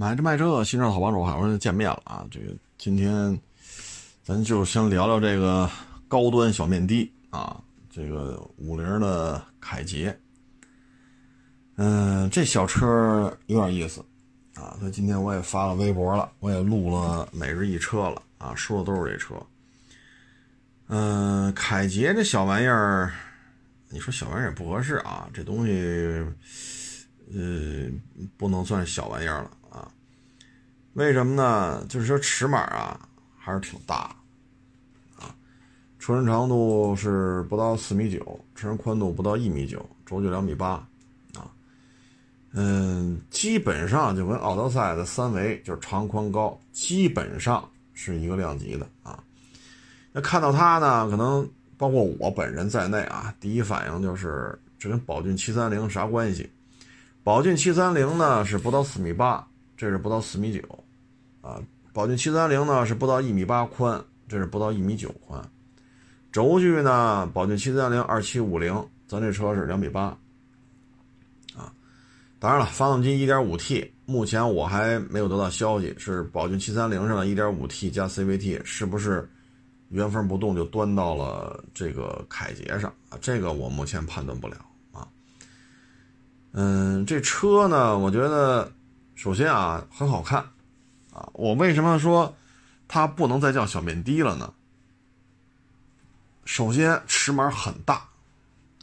买这卖这，新车好帮手，好不容易见面了啊！这个今天咱就先聊聊这个高端小面的啊，这个五菱的凯捷。嗯，这小车有点意思啊，所以今天我也发了微博了，我也录了每日一车了啊，说的都是这车。嗯，凯捷这小玩意儿，你说小玩意儿也不合适啊，这东西。呃，不能算小玩意儿了？为什么呢？就是说尺码啊，还是挺大啊。车身长度是不到四米九，车身宽度不到一米九，轴距两米八啊。嗯，基本上就跟奥德赛的三维就是长宽高基本上是一个量级的啊。那看到它呢，可能包括我本人在内啊，第一反应就是这跟宝骏七三零啥关系？宝骏七三零呢是不到四米八，这是不到四米九，啊，宝骏七三零呢是不到一米八宽，这是不到一米九宽，轴距呢，宝骏七三零二七五零，咱这车是两米八，啊，当然了，发动机一点五 T，目前我还没有得到消息，是宝骏七三零上的一点五 T 加 CVT 是不是原封不动就端到了这个凯捷上啊？这个我目前判断不了。嗯，这车呢，我觉得首先啊很好看，我为什么说它不能再叫小面的了呢？首先尺码很大，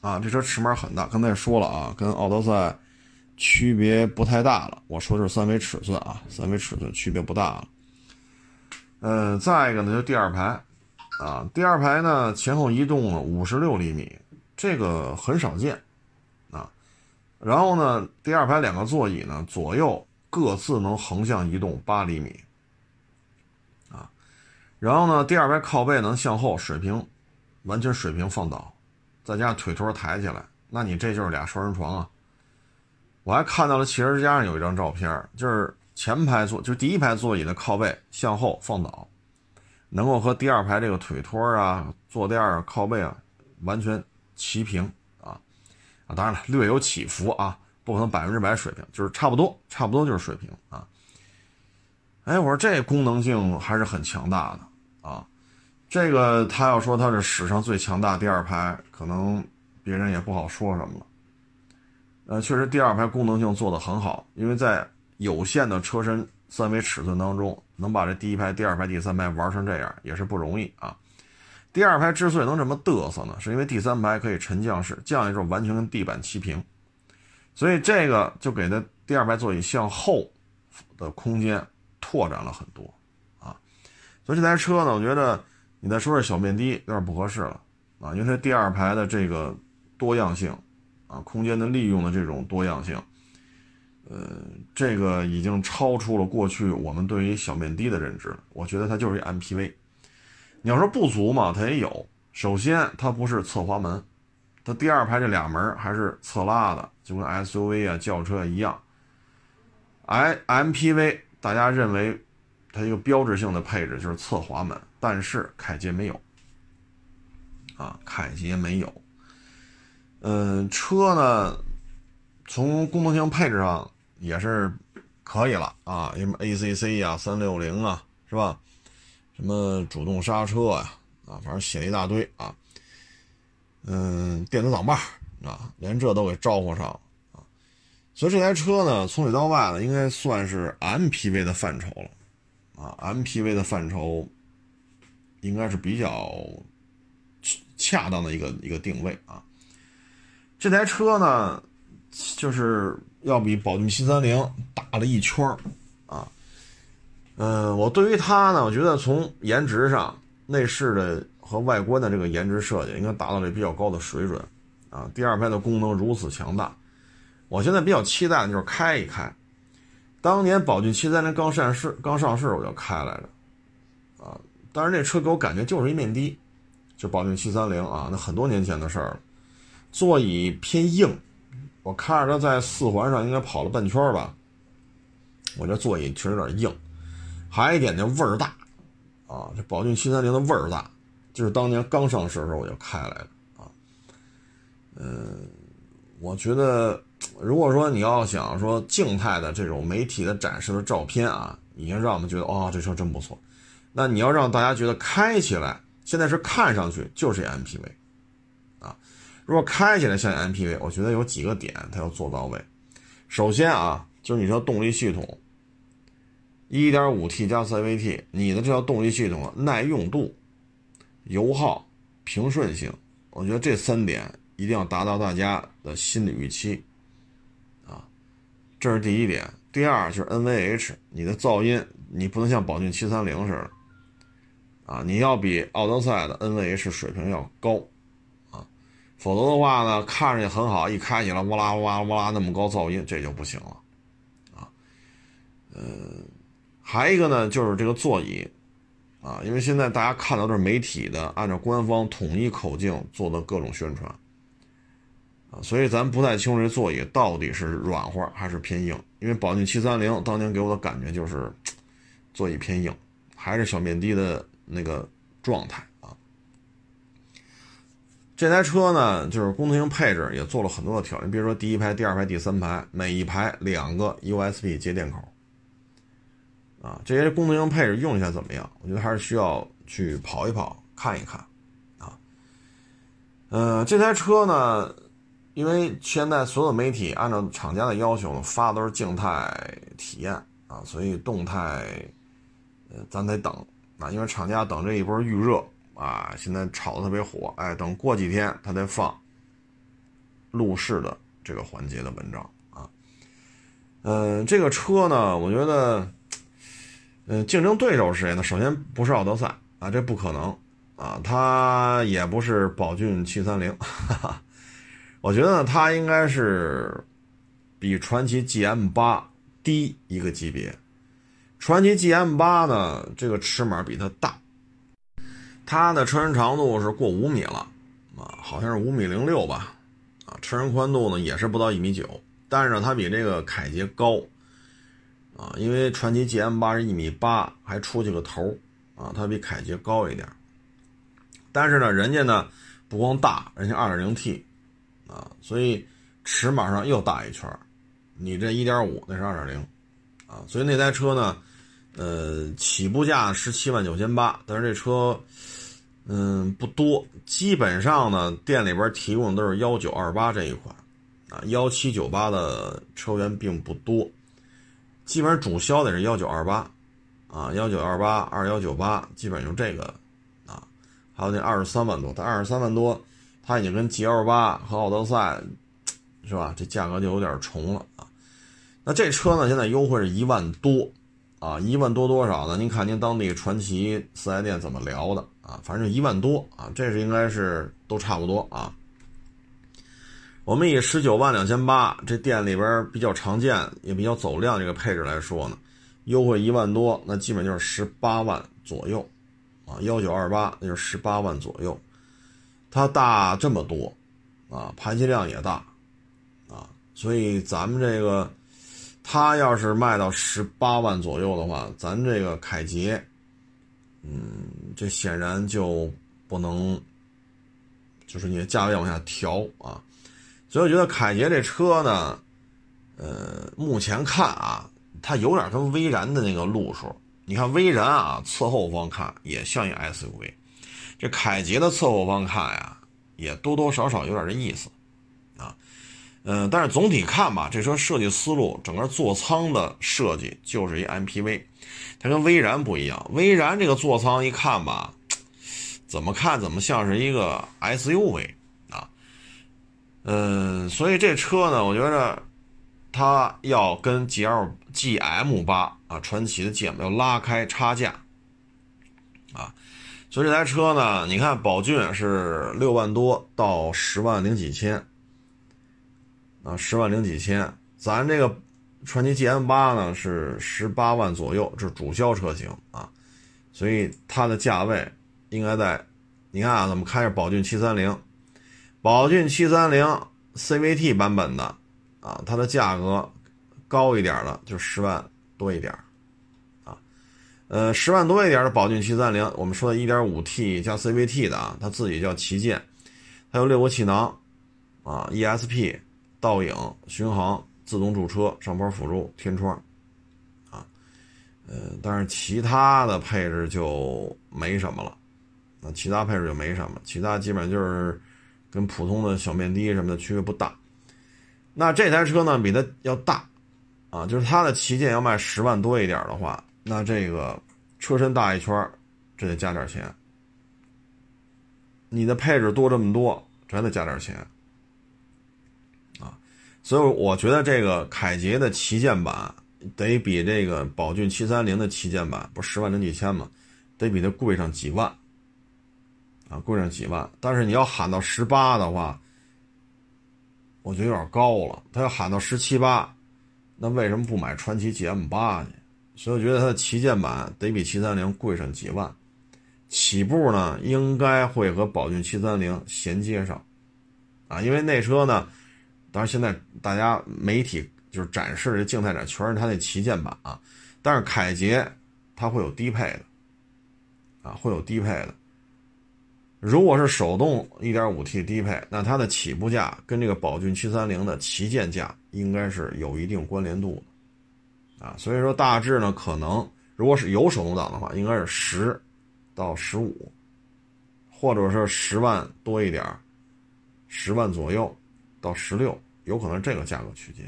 啊，这车尺码很大，刚才也说了啊，跟奥德赛区别不太大了。我说的是三维尺寸啊，三维尺寸区别不大了。嗯，再一个呢，就第二排，啊，第二排呢前后移动了五十六厘米，这个很少见。啊然后呢，第二排两个座椅呢，左右各自能横向移动八厘米，啊，然后呢，第二排靠背能向后水平，完全水平放倒，再加上腿托抬起来，那你这就是俩双人床啊。我还看到了汽车之家上有一张照片，就是前排座，就是第一排座椅的靠背向后放倒，能够和第二排这个腿托啊、坐垫啊、靠背啊完全齐平啊。啊，当然了，略有起伏啊，不可能百分之百水平，就是差不多，差不多就是水平啊。哎，我说这功能性还是很强大的啊。这个他要说他是史上最强大第二排，可能别人也不好说什么了。呃，确实第二排功能性做得很好，因为在有限的车身三维尺寸当中，能把这第一排、第二排、第三排玩成这样也是不容易啊。第二排之所以能这么嘚瑟呢，是因为第三排可以沉降式降下之后完全跟地板齐平，所以这个就给它第二排座椅向后的空间拓展了很多啊。所以这台车呢，我觉得你再说是小面的有点不合适了啊，因为它第二排的这个多样性啊，空间的利用的这种多样性，呃，这个已经超出了过去我们对于小面的的认知。我觉得它就是一 MPV。你要说不足嘛，它也有。首先，它不是侧滑门，它第二排这俩门还是侧拉的，就跟 SUV 啊、轿车一样。I MPV 大家认为它一个标志性的配置就是侧滑门，但是凯捷没有。啊，凯捷没有。嗯，车呢，从功能性配置上也是可以了啊，什么 ACC 啊、三六零啊，是吧？什么主动刹车呀，啊，反正写了一大堆啊，嗯，电子挡把啊，连这都给招呼上啊，所以这台车呢，从里到外呢，应该算是 MPV 的范畴了啊，MPV 的范畴应该是比较恰当的一个一个定位啊。这台车呢，就是要比宝骏七三零大了一圈啊。嗯，我对于它呢，我觉得从颜值上、内饰的和外观的这个颜值设计，应该达到了比较高的水准，啊，第二排的功能如此强大，我现在比较期待的就是开一开。当年宝骏七三零刚上市，刚上市我就开来着，啊，但是那车给我感觉就是一面的，就宝骏七三零啊，那很多年前的事儿了，座椅偏硬，我看着它在四环上应该跑了半圈吧，我这座椅确实有点硬。还有一点就味儿大，啊，这宝骏七三零的味儿大，就是当年刚上市的时候我就开来的啊，嗯，我觉得如果说你要想说静态的这种媒体的展示的照片啊，已经让我们觉得哦，这车真不错。那你要让大家觉得开起来，现在是看上去就是 MPV，啊，如果开起来像 MPV，我觉得有几个点它要做到位。首先啊，就是你这动力系统，1.5T 加 CVT，你的这套动力系统耐用度、油耗、平顺性，我觉得这三点一定要达到大家的心理预期。啊这是第一点，第二就是 NVH，你的噪音你不能像宝骏七三零似的，啊，你要比奥德赛的 NVH 水平要高，啊，否则的话呢，看着也很好，一开起来哇啦哇啦哇啦那么高噪音，这就不行了，啊，呃，还一个呢就是这个座椅，啊，因为现在大家看到的是媒体的按照官方统一口径做的各种宣传。啊，所以咱不太清楚这座椅到底是软和还是偏硬，因为宝骏七三零当年给我的感觉就是座椅偏硬，还是小面的的那个状态啊。这台车呢，就是功能性配置也做了很多的调整，比如说第一排、第二排、第三排每一排两个 USB 接电口，啊，这些功能性配置用一下怎么样？我觉得还是需要去跑一跑、看一看啊。呃，这台车呢。因为现在所有媒体按照厂家的要求呢，发的都是静态体验啊，所以动态，呃，咱得等啊。因为厂家等这一波预热啊，现在炒的特别火，哎，等过几天他得放路试的这个环节的文章啊。嗯，这个车呢，我觉得，嗯，竞争对手是谁呢？首先不是奥德赛啊，这不可能啊，它也不是宝骏七三零。哈哈。我觉得它应该是比传祺 GM 八低一个级别。传祺 GM 八呢，这个尺码比它大，它的车身长度是过五米了啊，好像是五米零六吧，啊，车身宽度呢也是不到一米九，但是呢，它比这个凯捷高啊，因为传祺 GM 八是一米八，还出去个头啊，它比凯捷高一点。但是呢，人家呢不光大，人家 2.0T。啊，所以尺码上又大一圈你这一点五那是二点零，啊，所以那台车呢，呃，起步价十七万九千八，但是这车，嗯，不多，基本上呢，店里边提供的都是幺九二八这一款，啊，幺七九八的车源并不多，基本上主销的是幺九二八，啊，幺九二八二幺九八，基本就这个，啊，还有那二十三万多，它二十三万多。它已经跟 G L 八和奥德赛，是吧？这价格就有点重了啊。那这车呢，现在优惠是一万多，啊，一万多多少呢？您看您当地传奇四 S 店怎么聊的啊？反正一万多啊，这是应该是都差不多啊。我们以十九万两千八这店里边比较常见也比较走量这个配置来说呢，优惠一万多，那基本就是十八万左右，啊，幺九二八那就是十八万左右。它大这么多，啊，排气量也大，啊，所以咱们这个，它要是卖到十八万左右的话，咱这个凯捷，嗯，这显然就不能，就是你的价位往下调啊，所以我觉得凯捷这车呢，呃，目前看啊，它有点跟威然的那个路数，你看威然啊，侧后方看也像一 SUV。这凯捷的侧后方看呀，也多多少少有点这意思，啊，嗯，但是总体看吧，这车设计思路，整个座舱的设计就是一 MPV，它跟威然不一样。威然这个座舱一看吧，怎么看怎么像是一个 SUV，嗯，所以这车呢，我觉得它要跟 GL GM 八啊，传奇的 GM 要拉开差价，啊。所以这台车呢，你看宝骏是六万多到十万零几千，啊，十万零几千，咱这个传祺 GM 八呢是十八万左右，这是主销车型啊，所以它的价位应该在，你看啊，咱们看一下宝骏七三零，宝骏七三零 CVT 版本的啊，它的价格高一点的就十万多一点。啊呃，十万多一点的宝骏七三零，我们说的 1.5T 加 CVT 的啊，它自己叫旗舰，它有六个气囊，啊，ESP，倒影、巡航、自动驻车、上坡辅助、天窗，啊，呃，但是其他的配置就没什么了，那其他配置就没什么，其他基本就是跟普通的小面的什么的区别不大。那这台车呢，比它要大，啊，就是它的旗舰要卖十万多一点的话，那这个车身大一圈，这得加点钱。你的配置多这么多，还得加点钱啊。所以我觉得这个凯捷的旗舰版得比这个宝骏七三零的旗舰版不是十万零几千吗？得比它贵上几万，啊，贵上几万。但是你要喊到十八的话，我觉得有点高了。他要喊到十七八，那为什么不买传祺 GM 八去？所以我觉得它的旗舰版得比七三零贵上几万，起步呢应该会和宝骏七三零衔接上，啊，因为那车呢。当然，现在大家媒体就是展示的静态展全是它那旗舰版啊，但是凯捷它会有低配的，啊，会有低配的。如果是手动 1.5T 低配，那它的起步价跟这个宝骏730的旗舰价应该是有一定关联度的，啊，所以说大致呢，可能如果是有手动挡的话，应该是十到十五，或者是十万多一点十万左右。到十六，有可能这个价格区间，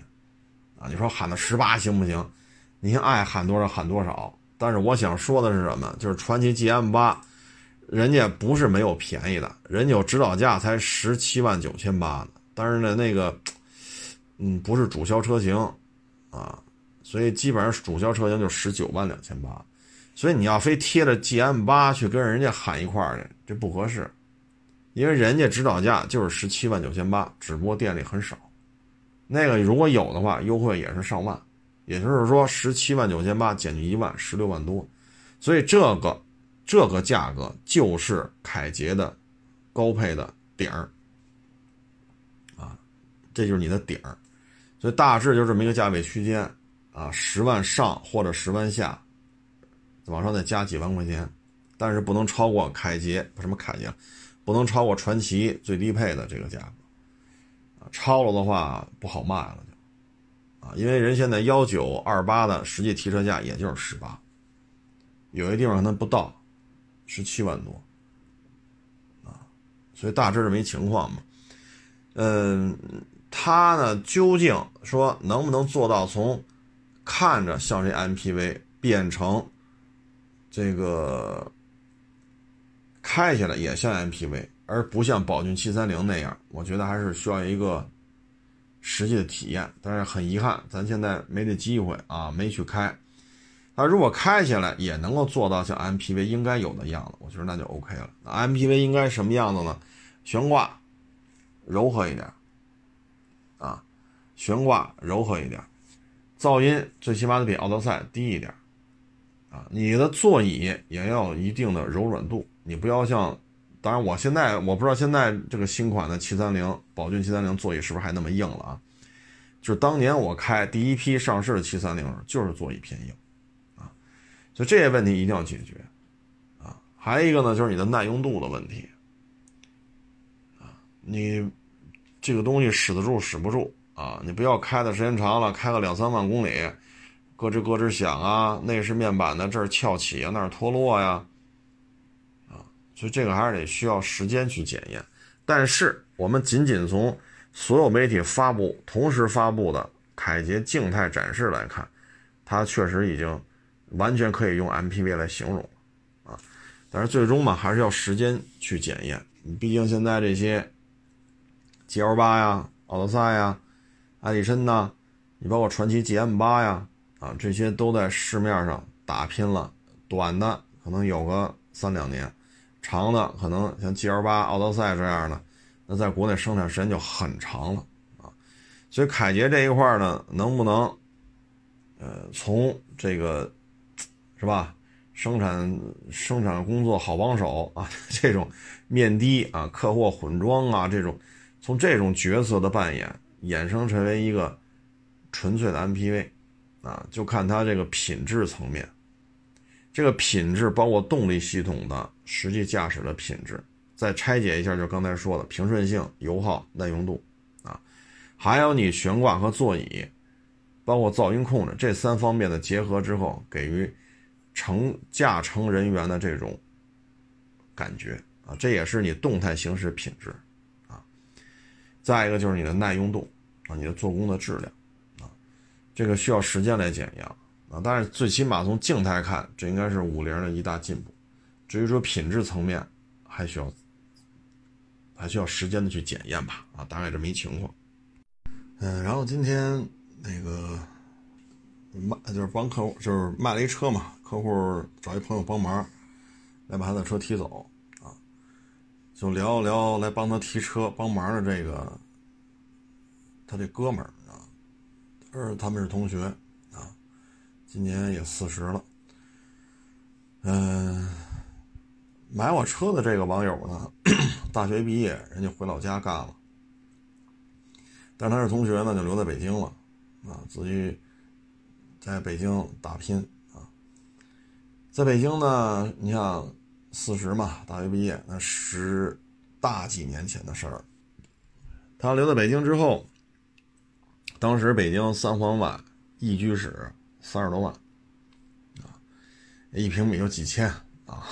啊，你说喊到十八行不行？您爱喊多少喊多少。但是我想说的是什么？就是传祺 GM 八，人家不是没有便宜的，人家有指导价才十七万九千八呢。但是呢，那个，嗯，不是主销车型，啊，所以基本上主销车型就十九万两千八。所以你要非贴着 GM 八去跟人家喊一块儿去，这不合适。因为人家指导价就是十七万九千八，只不过店里很少。那个如果有的话，优惠也是上万，也就是说十七万九千八减去一万，十六万多。所以这个这个价格就是凯捷的高配的顶儿啊，这就是你的顶儿。所以大致就这么一个价位区间啊，十万上或者十万下，往上再加几万块钱，但是不能超过凯捷什么凯捷。不能超过传奇最低配的这个价格，啊，超了的话不好卖了就，啊，因为人现在幺九二八的实际提车价也就是十八，有些地方可能不到十七万多，啊，所以大致这么一情况嘛，嗯，它呢究竟说能不能做到从看着像这 MPV 变成这个？开起来也像 MPV，而不像宝骏七三零那样，我觉得还是需要一个实际的体验。但是很遗憾，咱现在没这机会啊，没去开。那如果开起来也能够做到像 MPV 应该有的样子，我觉得那就 OK 了。那 MPV 应该什么样子呢？悬挂柔和一点，啊，悬挂柔和一点，噪音最起码得比奥德赛低一点，啊，你的座椅也要有一定的柔软度。你不要像，当然我现在我不知道现在这个新款的七三零宝骏七三零座椅是不是还那么硬了啊？就是当年我开第一批上市的七三零就是座椅偏硬，所以这些问题一定要解决，啊，还有一个呢就是你的耐用度的问题，啊，你这个东西使得住使不住啊？你不要开的时间长了，开个两三万公里，咯吱咯吱响啊，内饰面板的这儿翘起啊，那儿脱落呀。啊所以这个还是得需要时间去检验，但是我们仅仅从所有媒体发布同时发布的凯捷静态展示来看，它确实已经完全可以用 MPV 来形容啊。但是最终嘛，还是要时间去检验。毕竟现在这些 GL 八呀、奥德赛呀、艾力绅呐，你包括传祺 GM 八呀，啊，这些都在市面上打拼了，短的可能有个三两年。长的可能像 G L 八、奥德赛这样的，那在国内生产时间就很长了啊。所以凯捷这一块呢，能不能，呃，从这个是吧，生产生产工作好帮手啊，这种面的啊、客货混装啊这种，从这种角色的扮演衍生成为一个纯粹的 M P V 啊，就看它这个品质层面。这个品质包括动力系统的实际驾驶的品质，再拆解一下，就刚才说的平顺性、油耗、耐用度，啊，还有你悬挂和座椅，包括噪音控制这三方面的结合之后，给予乘驾乘人员的这种感觉啊，这也是你动态行驶品质啊。再一个就是你的耐用度啊，你的做工的质量啊，这个需要时间来检验啊。但是最起码从静态看，这应该是五菱的一大进步。至于说品质层面，还需要还需要时间的去检验吧啊，大概这么一情况。嗯，然后今天那个卖就是帮客户，就是卖了一车嘛，客户找一朋友帮忙来把他的车提走啊，就聊一聊来帮他提车帮忙的这个他这哥们儿啊，是他们是同学啊，今年也四十了，嗯，买我车的这个网友呢，大学毕业，人家回老家干了。但他是同学呢，就留在北京了，啊，自己在北京打拼。在北京呢，你像四十嘛，大学毕业，那十大几年前的事儿。他留在北京之后，当时北京三环外一居室三十多万，啊，一平米就几千啊，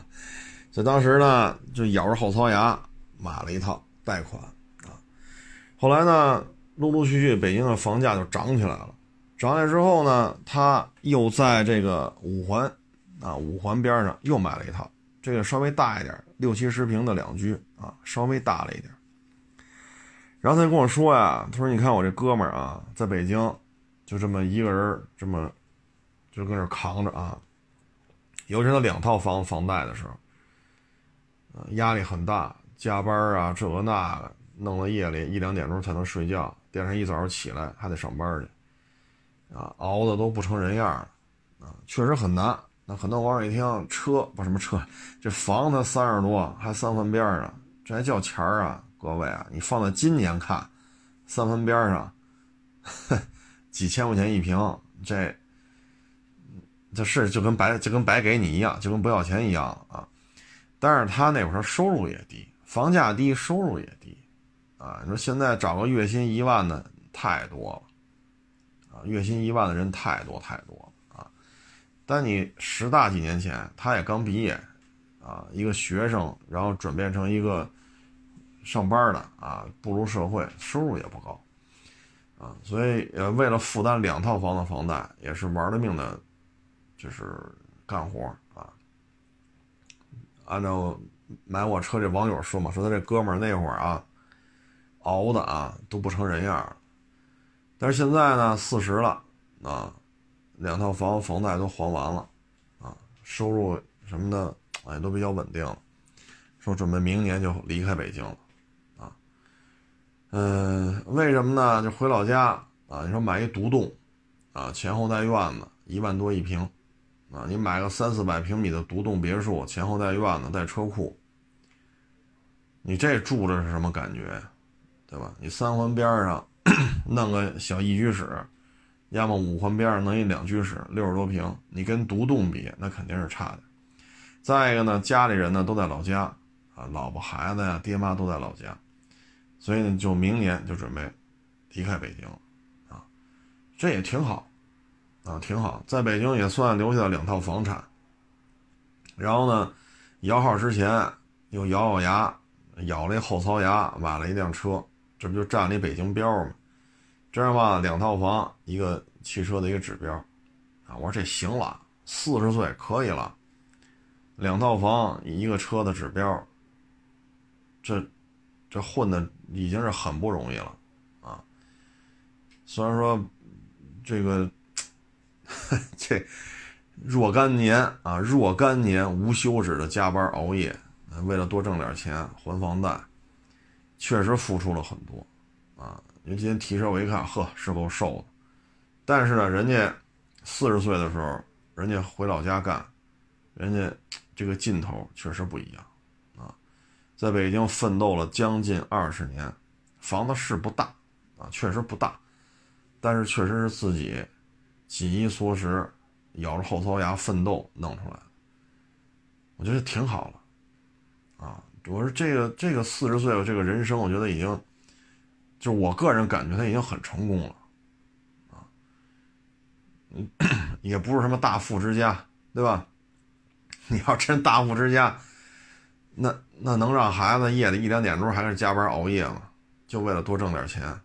所以当时呢，就咬着后槽牙买了一套贷款啊。后来呢，陆陆续续北京的房价就涨起来了。涨起来之后呢，他又在这个五环，啊五环边上又买了一套，这个稍微大一点，六七十平的两居啊，稍微大了一点。然后他就跟我说呀，他说：“你看我这哥们儿啊，在北京就这么一个人，这么就搁这扛着啊。尤其他两套房房贷的时候，压力很大，加班啊，这个那个。”弄到夜里一两点钟才能睡觉，第二天一早上起来还得上班去，啊，熬的都不成人样了，啊，确实很难。那很多网友一听，车不什么车，这房子三十多，还三环边上，这还叫钱儿啊？各位啊，你放在今年看，三环边上，几千块钱一平，这，这是就跟白就跟白给你一样，就跟不要钱一样啊。但是他那会儿收入也低，房价低，收入也低。啊，你说现在找个月薪一万的太多了，啊，月薪一万的人太多太多了。但你十大几年前，他也刚毕业，啊，一个学生，然后转变成一个上班的啊，步入社会，收入也不高，啊，所以呃，为了负担两套房的房贷，也是玩了命的，就是干活啊。按照买我车这网友说嘛，说他这哥们儿那会儿啊。熬的啊都不成人样了，但是现在呢四十了啊，两套房房贷都还完了啊，收入什么的哎都比较稳定了，说准备明年就离开北京了啊，嗯，为什么呢？就回老家啊，你说买一独栋啊，前后带院子一万多一平啊，你买个三四百平米的独栋别墅，前后带院子带车库，你这住着是什么感觉？对吧？你三环边上 弄个小一居室，要么五环边上弄一两居室，六十多平，你跟独栋比，那肯定是差的。再一个呢，家里人呢都在老家啊，老婆孩子呀，爹妈都在老家，所以呢，就明年就准备离开北京啊，这也挺好啊，挺好，在北京也算留下了两套房产。然后呢，摇号之前又咬咬牙，咬了一后槽牙，买了一辆车。这不就占了一北京标吗？这样吧，两套房，一个汽车的一个指标，啊，我说这行了，四十岁可以了，两套房，一个车的指标，这这混的已经是很不容易了，啊，虽然说这个 这若干年啊，若干年无休止的加班熬夜，为了多挣点钱还房贷。确实付出了很多，啊！因为今天提车我一看，呵，是够瘦的。但是呢，人家四十岁的时候，人家回老家干，人家 这个劲头确实不一样，啊，在北京奋斗了将近二十年，房子是不大，啊，确实不大，但是确实是自己紧衣缩食，咬着后槽牙奋斗弄出来的，我觉得挺好了，啊。我说这个这个四十岁了，这个人生我觉得已经就我个人感觉他已经很成功了，啊，嗯，也不是什么大富之家，对吧？你要真大富之家，那那能让孩子夜里一两点钟还是加班熬夜吗？就为了多挣点钱，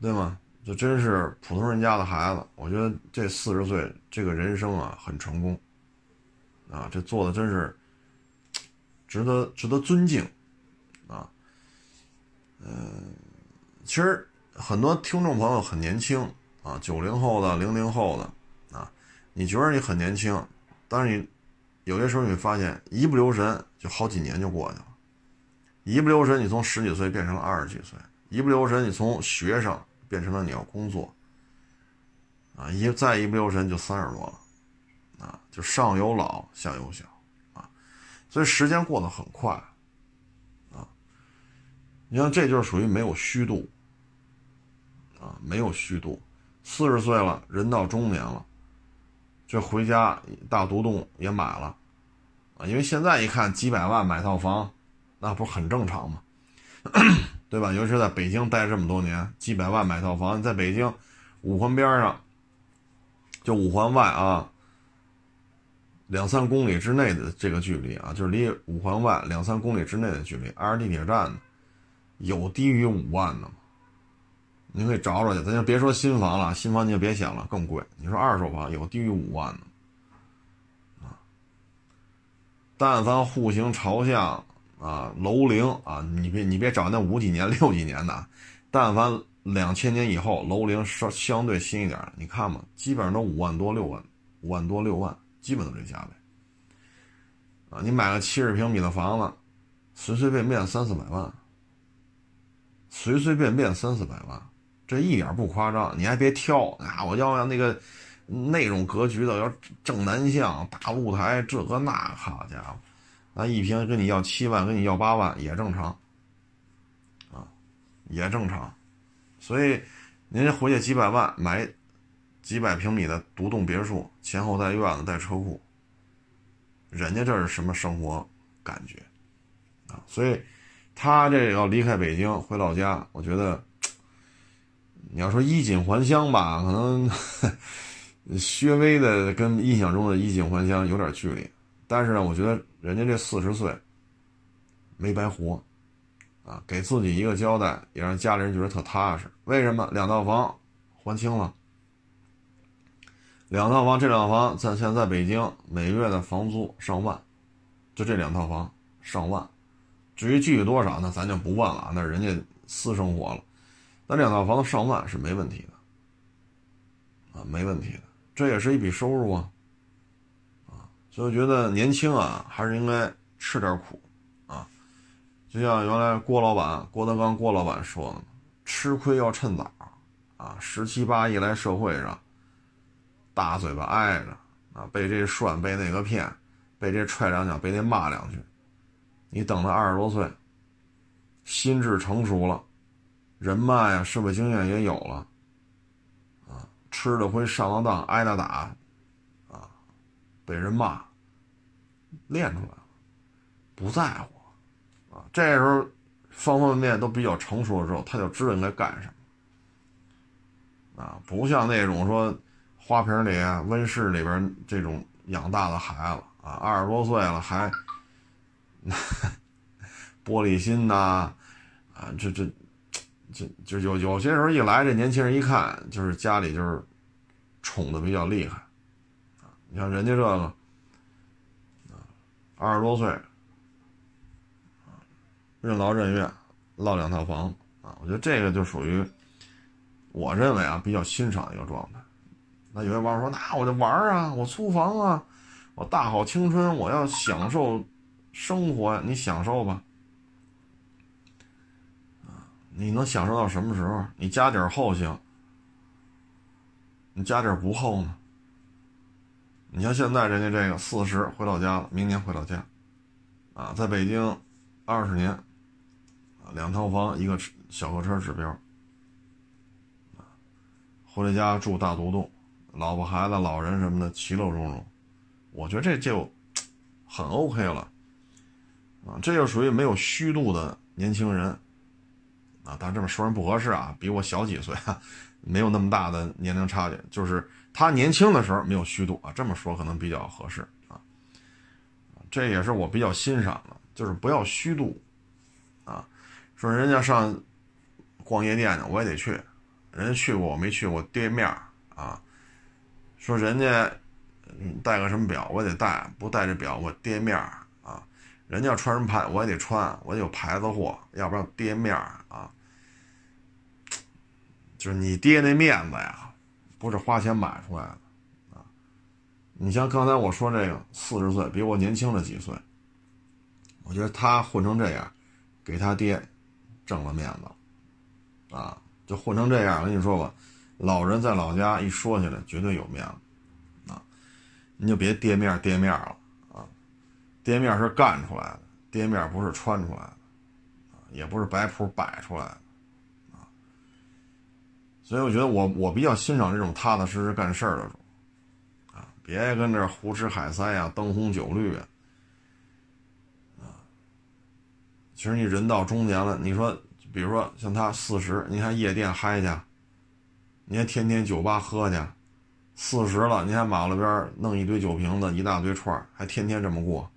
对吗？就真是普通人家的孩子，我觉得这四十岁这个人生啊，很成功，啊，这做的真是值得值得尊敬，嗯，其实很多听众朋友很年轻啊，九零后的、零零后的，啊，你觉得你很年轻，但是你有些时候你会发现一不留神就好几年就过去了，一不留神你从十几岁变成了二十几岁，一不留神你从学生。变成了你要工作，啊，一再一不留神就三十多了，啊，就上有老下有小，啊，所以时间过得很快，你看这就是属于没有虚度，啊，没有虚度，四十岁了，人到中年了，这回家大独栋也买了，啊，因为现在一看几百万买套房，那不是很正常吗？对吧？尤其是在北京待这么多年，几百万买套房，在北京五环边上，就五环外啊，两三公里之内的这个距离啊，就是离五环外两三公里之内的距离，挨着地铁站的，有低于五万的吗？你可以找找去，咱就别说新房了，新房你就别想了，更贵。你说二手房有低于五万的啊？但凡户型朝向。啊，楼龄啊，你别你别找那五几年、六几年的，但凡两千年以后楼龄稍相对新一点，你看吧，基本上都五万多、六万、五万多、六万，基本都这价位。啊，你买个七十平米的房子，随随便便三四百万，随随便便三四百万，这一点不夸张。你还别挑啊，我要要那个那种格局的，要正南向、大露台，这个那，好家伙！那一平跟你要七万，跟你要八万也正常，啊，也正常，所以您回去几百万买几百平米的独栋别墅，前后带院子带车库，人家这是什么生活感觉啊？所以他这要离开北京回老家，我觉得你要说衣锦还乡吧，可能 略微的跟印象中的衣锦还乡有点距离。但是呢，我觉得人家这四十岁没白活，啊，给自己一个交代，也让家里人觉得特踏实。为什么？两套房还清了，两套房，这两套房在现在北京每个月的房租上万，就这两套房上万。至于具体多少，那咱就不问了，那是人家私生活了。那两套房子上万是没问题的，啊，没问题的，这也是一笔收入啊。所以我觉得年轻啊，还是应该吃点苦，啊，就像原来郭老板郭德纲郭老板说的，吃亏要趁早，啊，十七八一来社会上，大嘴巴挨着，啊，被这涮被那个骗，被这踹两脚被那骂两句，你等到二十多岁，心智成熟了，人脉啊社会经验也有了，啊，吃了亏上了当挨了打。啊被人骂，练出来了，不在乎，啊，这时候方方面面都比较成熟的时候，他就知道应该干什么，啊，不像那种说花瓶里、温室里边这种养大的孩子啊，二十多岁了还玻璃心呐，啊，这这这就有有些时候一来，这年轻人一看就是家里就是宠的比较厉害。啊你像人家这个，啊，二十多岁，任劳任怨，落两套房啊，我觉得这个就属于，我认为啊比较欣赏的一个状态。那有些网友说，那我就玩啊，我租房啊，我大好青春，我要享受生活，你享受吧，你能享受到什么时候？你家底儿厚行，你家底儿不厚呢？你像现在人家这个四十回老家了，明年回老家，啊，在北京二十年，啊，两套房一个小客车指标，啊，回了家住大独栋，老婆孩子老人什么的其乐融融，我觉得这就很 OK 了，啊，这就属于没有虚度的年轻人，啊，但这么说人不合适啊，比我小几岁，没有那么大的年龄差距，就是他年轻的时候没有虚度啊，这么说可能比较合适啊。这也是我比较欣赏的，就是不要虚度啊。说人家上逛夜店呢，我也得去，人家去过我没去过，跌面啊。说人家戴个什么表，我也得戴，不戴这表我跌面啊。人家穿什么牌，我也得穿，我得有牌子货，要不然跌面啊。就是你爹那面子呀，不是花钱买出来的啊！你像刚才我说这个四十岁，比我年轻了几岁，我觉得他混成这样，给他爹挣了面子啊！就混成这样，我跟你说吧，老人在老家一说起来绝对有面子啊！你就别跌面跌面了啊！跌面是干出来的，跌面不是穿出来的，也不是摆谱摆出来的。啊所以我觉得我我比较欣赏这种踏踏实实干事儿的主，啊，别跟这胡吃海塞呀、灯红酒绿啊，啊，其实你人到中年了，你说，比如说像他四十，你还夜店嗨去，你还天天酒吧喝去，四十了你还马路边弄一堆酒瓶子、一大堆串还天天这么过，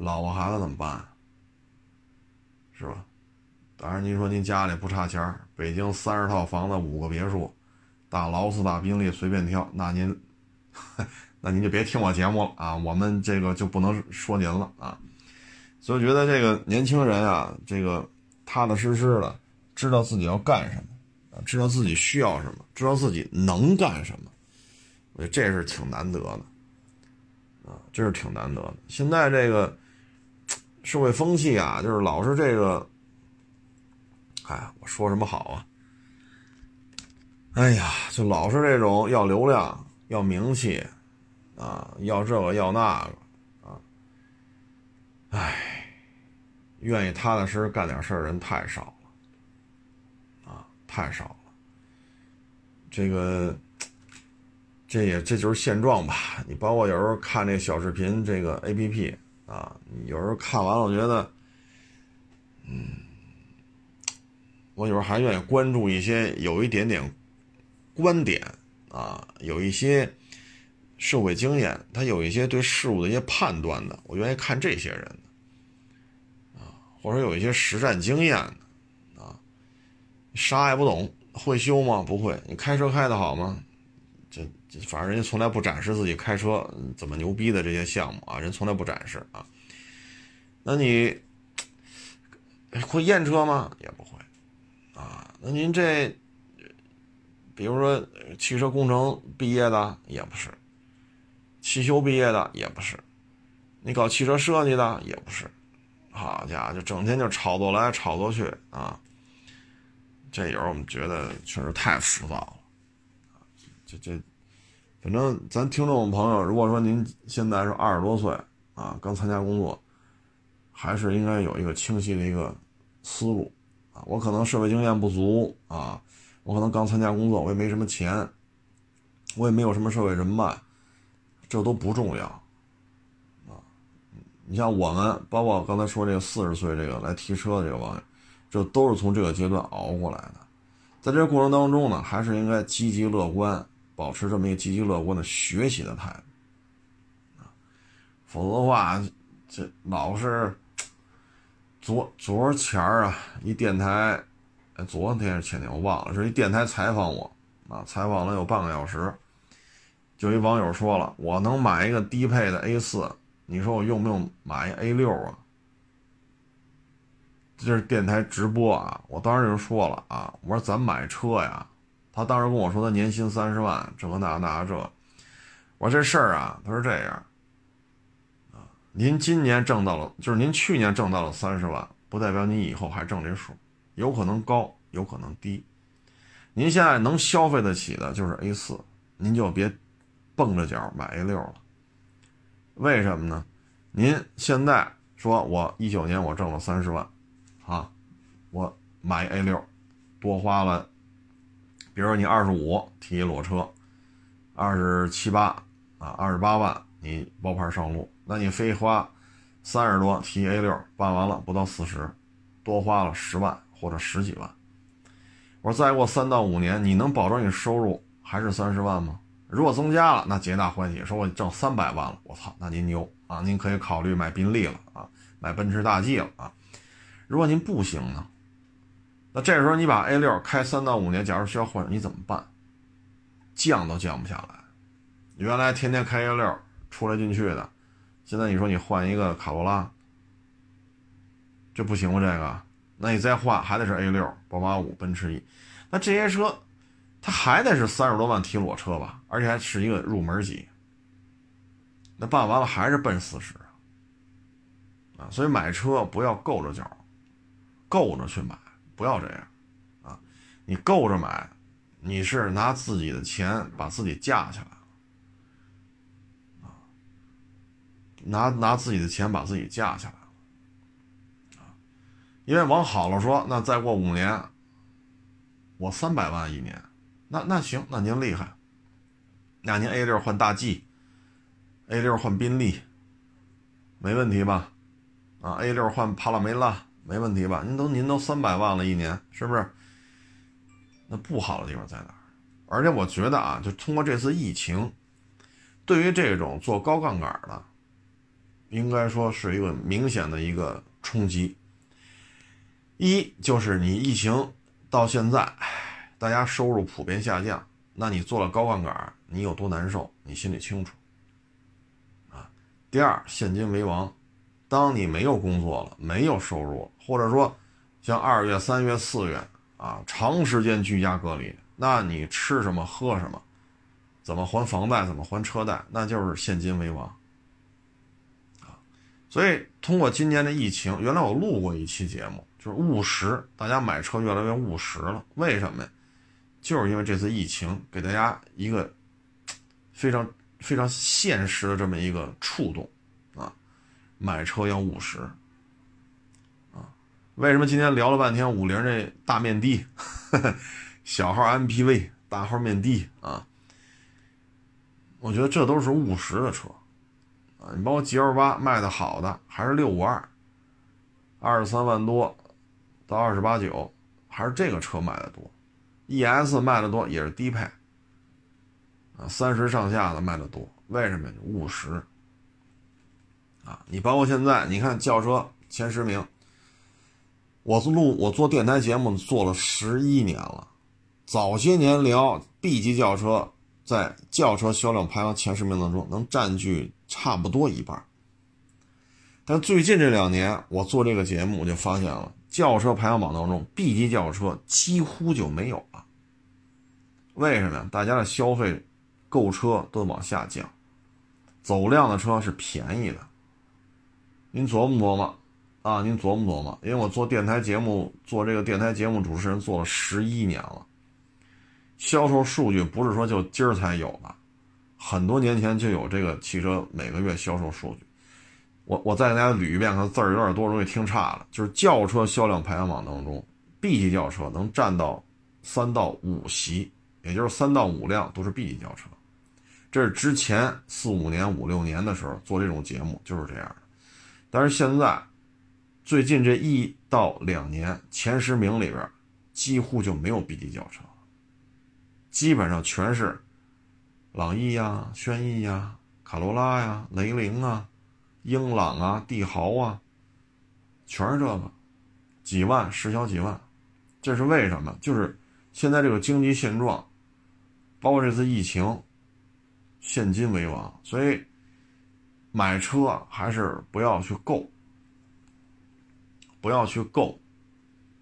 老婆孩子怎么办？是吧？当然，您说您家里不差钱北京三十套房子，五个别墅，大劳斯、大宾利随便挑，那您，那您就别听我节目了啊！我们这个就不能说您了啊！所以觉得这个年轻人啊，这个踏踏实实的，知道自己要干什么，知道自己需要什么，知道自己能干什么，我觉得这是挺难得的啊，这是挺难得的。现在这个社会风气啊，就是老是这个。哎，我说什么好啊？哎呀，就老是这种要流量、要名气，啊，要这个要那个，啊，哎，愿意踏踏实实干点事儿人太少了，啊，太少了。这个，这也这就是现状吧。你包括有时候看这小视频，这个 A P P 啊，有时候看完了，我觉得，嗯。我有时候还愿意关注一些有一点点观点啊，有一些社会经验，他有一些对事物的一些判断的，我愿意看这些人啊，或者有一些实战经验的啊，啥也不懂，会修吗？不会。你开车开的好吗？反正人家从来不展示自己开车怎么牛逼的这些项目啊，人从来不展示啊。那你会验车吗？也不会。啊，那您这，比如说汽车工程毕业的也不是，汽修毕业的也不是，你搞汽车设计的也不是，好家伙，就整天就炒作来炒作去啊，这有时候我们觉得确实太浮躁了，这这，反正咱听众朋友，如果说您现在是二十多岁啊，刚参加工作，还是应该有一个清晰的一个思路啊。我可能社会经验不足啊，我可能刚参加工作，我也没什么钱，我也没有什么社会人脉，这都不重要啊。你像我们，包括刚才说这个四十岁这个来提车的这个网友，这都是从这个阶段熬过来的。在这个过程当中呢，还是应该积极乐观，保持这么一个积极乐观的学习的态度啊，否则的话，这老是。昨昨前儿啊，一电台，昨天是前天我忘了，是一电台采访我，啊，采访了有半个小时，就一网友说了，我能买一个低配的 A 四，你说我用不用买 A 六啊？这是电台直播啊，我当时就说了啊，我说咱买车呀，他当时跟我说他年薪三十万，这个那那这，我说这事儿啊，他是这样。啊您今年挣到了，就是您去年挣到了三十万，不代表你以后还挣这数，有可能高，有可能低。您现在能消费得起的就是 A 四，您就别蹦着脚买 A 六了。为什么呢？您现在说我一九年我挣了三十万，啊，我买 A 六，多花了，比如说你二十五提裸车，二十七八啊，二十八万你包牌上路。那你非花三十多提 A 六办完了不到四十，多花了十万或者十几万。我说再过三到五年，你能保证你收入还是三十万吗？如果增加了，那皆大欢喜，说我挣三百万了，我操，那您牛啊！您可以考虑买宾利了啊，买奔驰大 G 了啊。如果您不行呢？那这时候你把 A 六开三到五年，假如需要换，你怎么办？降都降不下来。原来天天开 A 六出来进去的，现在你说你换一个卡罗拉，这不行吗？这个，那你再换还得是 A 六、宝马五、奔驰 E，那这些车，它还得是三十多万提裸车吧？而且还是一个入门级。那办完了还是奔四十啊！所以买车不要够着脚，够着去买，不要这样啊！你够着买，你是拿自己的钱把自己架起来。拿拿自己的钱把自己架起来了，啊，因为往好了说，那再过五年，我三百万一年，那那行，那您厉害，那您 A 六换大 G，A 六换宾利，没问题吧？啊，A 六换帕拉梅拉，没问题吧？您都您都三百万了一年，是不是？那不好的地方在哪儿？而且我觉得啊，就通过这次疫情，对于这种做高杠杆的。应该说是一个明显的一个冲击。一就是你疫情到现在，大家收入普遍下降，那你做了高杠杆，你有多难受，你心里清楚。啊，第二，现金为王，当你没有工作了，没有收入，或者说像二月、三月、四月啊，长时间居家隔离，那你吃什么喝什么，怎么还房贷，怎么还车贷，那就是现金为王啊。所以，通过今年的疫情，原来我录过一期节目，就是务实，大家买车越来越务实了。为什么呀？就是因为这次疫情给大家一个非常非常现实的这么一个触动，买车要务实啊。为什么今天聊了半天五菱这大面的，小号 MPV，大号面的啊？我觉得这都是务实的车。啊，你包括 G L 八卖的好的还是六五二，二十三万多到二十八九，还是这个车卖的多，E S 卖的多也是低配，啊，三十上下的卖的多，为什么？务实。你包括现在你看轿车前十名，我录我做电台节目做了十一年了，早些年聊 B 级轿车。在轿车销量排行前十名当中，能占据差不多一半。但最近这两年，我做这个节目，我就发现了轿车排行榜当中，B 级轿车几乎就没有了。为什么呀？大家的消费、购车都往下降，走量的车是便宜的。您琢磨琢磨啊，您琢磨琢磨，因为我做电台节目，做这个电台节目主持人做了十一年了。销售数据不是说就今儿才有的，很多年前就有这个汽车每个月销售数据。我我再给大家捋一遍，可能字儿有点多，容易听差了。就是轿车销量排行榜当中，B 级轿车能占到三到五席，也就是三到五辆都是 B 级轿车。这是之前四五年、五六年的时候做这种节目就是这样的。但是现在，最近这一到两年，前十名里边几乎就没有 B 级轿车。基本上全是朗逸呀、轩逸呀、卡罗拉呀、雷凌啊、英朗啊、帝豪啊，全是这个，几万十小几万，这是为什么？就是现在这个经济现状，包括这次疫情，现金为王，所以买车还是不要去购，不要去购。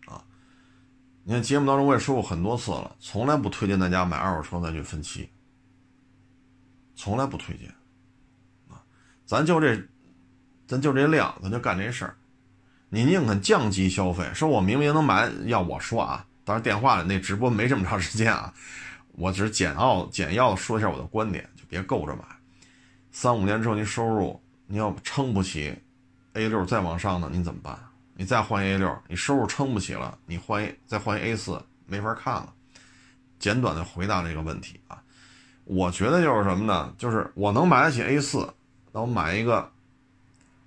啊你看节目当中我也说过很多次了，从来不推荐大家买二手车再去分期，从来不推荐，啊，咱就这，咱就这量，咱就干这事儿。你宁肯降级消费，说我明明能买，要我说啊，当然电话里那直播没这么长时间啊，我只是简要简要说一下我的观点，就别够着买。三五年之后您收入你要撑不起，A 六再往上呢，您怎么办？你再换 A 六，你收入撑不起了，你换一再换 A 四，没法看了。简短的回答这个问题啊，我觉得就是什么呢？就是我能买得起 A 四，那我买一个，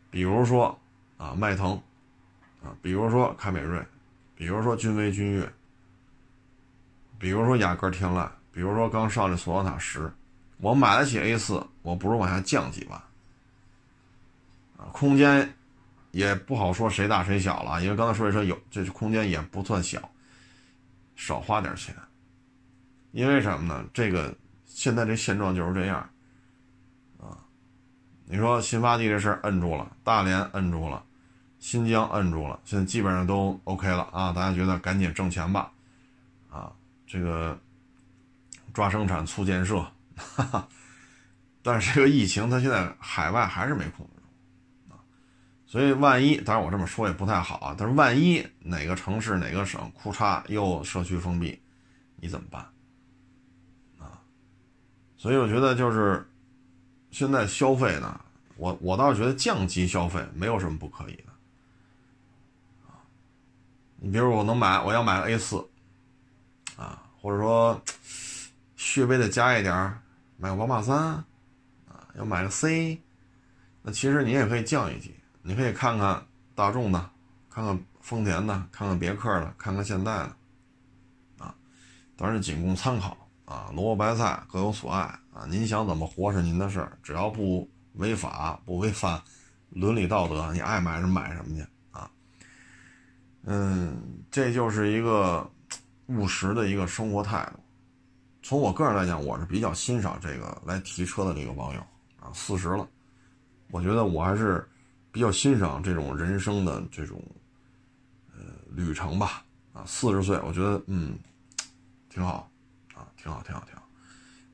比如说啊迈腾，啊，比如说凯美瑞，比如说君威、君越，比如说雅阁、天籁，比如说刚上的索纳塔十，我买得起 A 四，我不如往下降几万，啊，空间也不好说谁大谁小了，因为刚才说一说有这空间也不算小，少花点钱，因为什么呢？这个现在这现状就是这样啊。你说新发地这事儿摁住了，大连摁住了，新疆摁住了，现在基本上都 OK 了啊！大家觉得赶紧挣钱吧，啊，这个抓生产促建设，哈哈。但是这个疫情它现在海外还是没控制住啊，所以万一，当然我这么说也不太好啊，但是万一哪个城市哪个省库嚓又社区封闭，你怎么办？啊，所以我觉得就是。现在消费呢，我我倒是觉得降级消费没有什么不可以的，啊，你比如我能买，我要买个 A 四，啊，或者说 略微的加一点儿买个宝马三，啊，要买个 C，那其实你也可以降一级，你可以看看大众的，看看丰田的，看看别克的，看看现代的，啊，当然仅供参考。啊，萝卜白菜各有所爱啊！您想怎么活是您的事儿，只要不违法、不违反伦理道德，你爱买什么买什么去啊！嗯，这就是一个务实的一个生活态度。从我个人来讲，我是比较欣赏这个来提车的这个网友啊。四十了，我觉得我还是比较欣赏这种人生的这种呃旅程吧。啊，四十岁，我觉得嗯挺好啊。挺好，挺好，挺好。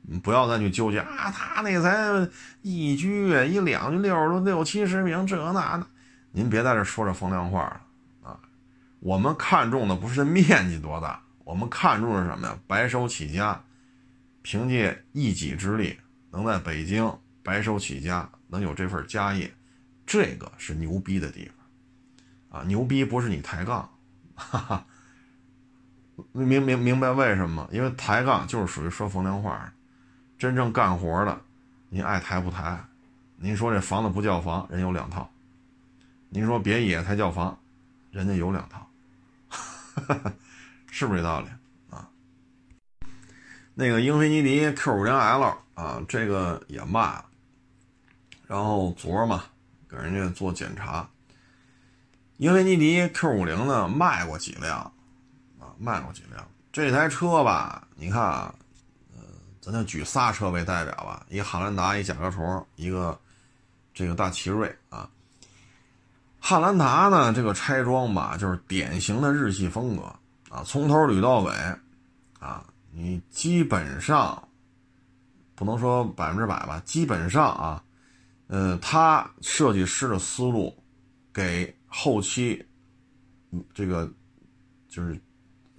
你不要再去纠结啊，他那才一居一两居六十多六七十平，这那的，您别在这说这风凉话了啊！我们看中的不是面积多大，我们看中的是什么呀？白手起家，凭借一己之力能在北京白手起家，能有这份家业，这个是牛逼的地方啊！牛逼不是你抬杠，哈哈。明明明白为什么？因为抬杠就是属于说风凉话，真正干活的，您爱抬不抬？您说这房子不叫房，人有两套；您说别野才叫房，人家有两套，是不是这道理？那个英菲尼迪 Q50L 啊，这个也卖了，然后昨儿嘛给人家做检查，英菲尼迪 Q50 呢卖过几辆。啊卖过几辆这台车吧？你看啊，呃，咱就举仨车为代表吧，一汉兰达，一甲壳虫，一个这个大奇瑞啊。汉兰达呢，这个拆装吧，就是典型的日系风格啊，从头捋到尾啊，你基本上不能说百分之百吧，基本上啊，呃，他设计师的思路给后期这个就是。